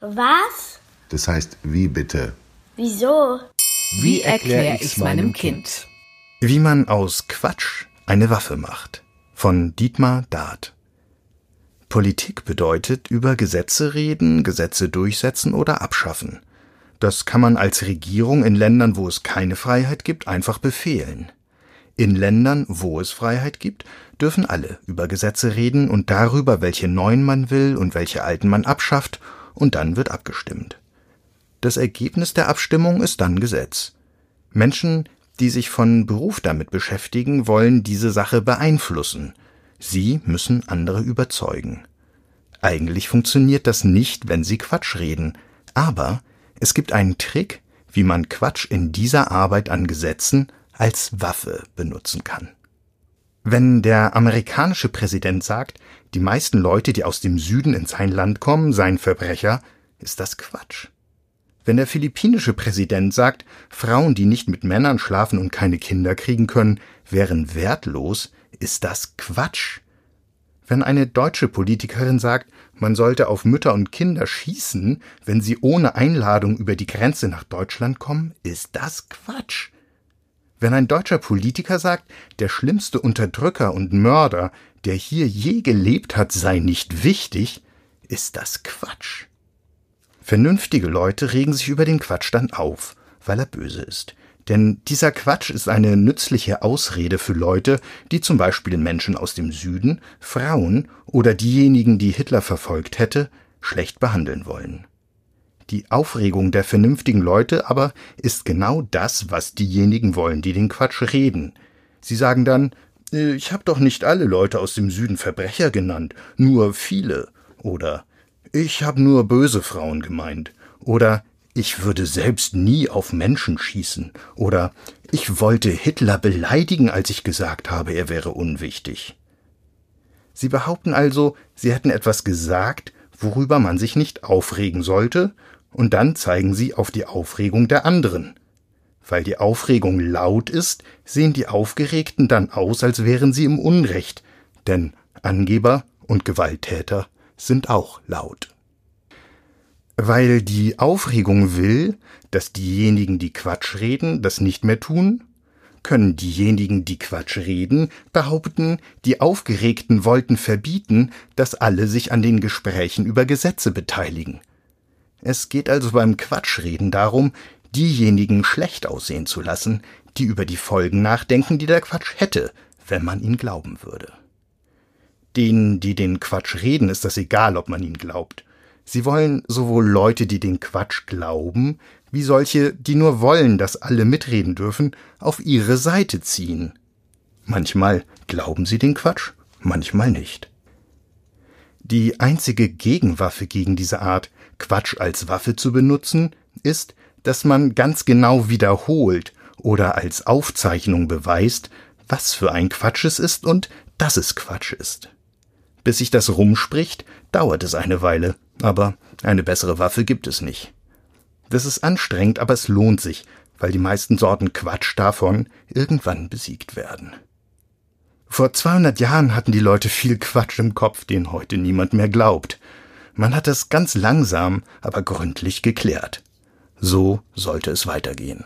Was? Das heißt, wie bitte? Wieso? Wie erkläre ich's meinem Kind? Wie man aus Quatsch eine Waffe macht. Von Dietmar Dart. Politik bedeutet über Gesetze reden, Gesetze durchsetzen oder abschaffen. Das kann man als Regierung in Ländern, wo es keine Freiheit gibt, einfach befehlen. In Ländern, wo es Freiheit gibt, dürfen alle über Gesetze reden und darüber, welche neuen man will und welche alten man abschafft, und dann wird abgestimmt. Das Ergebnis der Abstimmung ist dann Gesetz. Menschen, die sich von Beruf damit beschäftigen, wollen diese Sache beeinflussen. Sie müssen andere überzeugen. Eigentlich funktioniert das nicht, wenn sie Quatsch reden, aber es gibt einen Trick, wie man Quatsch in dieser Arbeit an Gesetzen als Waffe benutzen kann. Wenn der amerikanische Präsident sagt, die meisten Leute, die aus dem Süden in sein Land kommen, seien Verbrecher, ist das Quatsch. Wenn der philippinische Präsident sagt, Frauen, die nicht mit Männern schlafen und keine Kinder kriegen können, wären wertlos, ist das Quatsch. Wenn eine deutsche Politikerin sagt, man sollte auf Mütter und Kinder schießen, wenn sie ohne Einladung über die Grenze nach Deutschland kommen, ist das Quatsch. Wenn ein deutscher Politiker sagt, der schlimmste Unterdrücker und Mörder, der hier je gelebt hat, sei nicht wichtig, ist das Quatsch. Vernünftige Leute regen sich über den Quatsch dann auf, weil er böse ist. Denn dieser Quatsch ist eine nützliche Ausrede für Leute, die zum Beispiel Menschen aus dem Süden, Frauen oder diejenigen, die Hitler verfolgt hätte, schlecht behandeln wollen. Die Aufregung der vernünftigen Leute aber ist genau das, was diejenigen wollen, die den Quatsch reden. Sie sagen dann, äh, ich habe doch nicht alle Leute aus dem Süden Verbrecher genannt, nur viele. Oder ich habe nur böse Frauen gemeint. Oder ich würde selbst nie auf Menschen schießen. Oder ich wollte Hitler beleidigen, als ich gesagt habe, er wäre unwichtig. Sie behaupten also, sie hätten etwas gesagt, worüber man sich nicht aufregen sollte, und dann zeigen sie auf die Aufregung der anderen. Weil die Aufregung laut ist, sehen die Aufgeregten dann aus, als wären sie im Unrecht, denn Angeber und Gewalttäter sind auch laut. Weil die Aufregung will, dass diejenigen, die Quatsch reden, das nicht mehr tun, können diejenigen, die Quatsch reden, behaupten, die Aufgeregten wollten verbieten, dass alle sich an den Gesprächen über Gesetze beteiligen. Es geht also beim Quatschreden darum, diejenigen schlecht aussehen zu lassen, die über die Folgen nachdenken, die der Quatsch hätte, wenn man ihn glauben würde. Denen, die den Quatsch reden, ist das egal, ob man ihn glaubt. Sie wollen sowohl Leute, die den Quatsch glauben, wie solche, die nur wollen, dass alle mitreden dürfen, auf ihre Seite ziehen. Manchmal glauben sie den Quatsch, manchmal nicht. Die einzige Gegenwaffe gegen diese Art, Quatsch als Waffe zu benutzen, ist, dass man ganz genau wiederholt oder als Aufzeichnung beweist, was für ein Quatsch es ist und dass es Quatsch ist. Bis sich das rumspricht, dauert es eine Weile, aber eine bessere Waffe gibt es nicht. Das ist anstrengend, aber es lohnt sich, weil die meisten Sorten Quatsch davon irgendwann besiegt werden. Vor 200 Jahren hatten die Leute viel Quatsch im Kopf, den heute niemand mehr glaubt. Man hat es ganz langsam, aber gründlich geklärt. So sollte es weitergehen.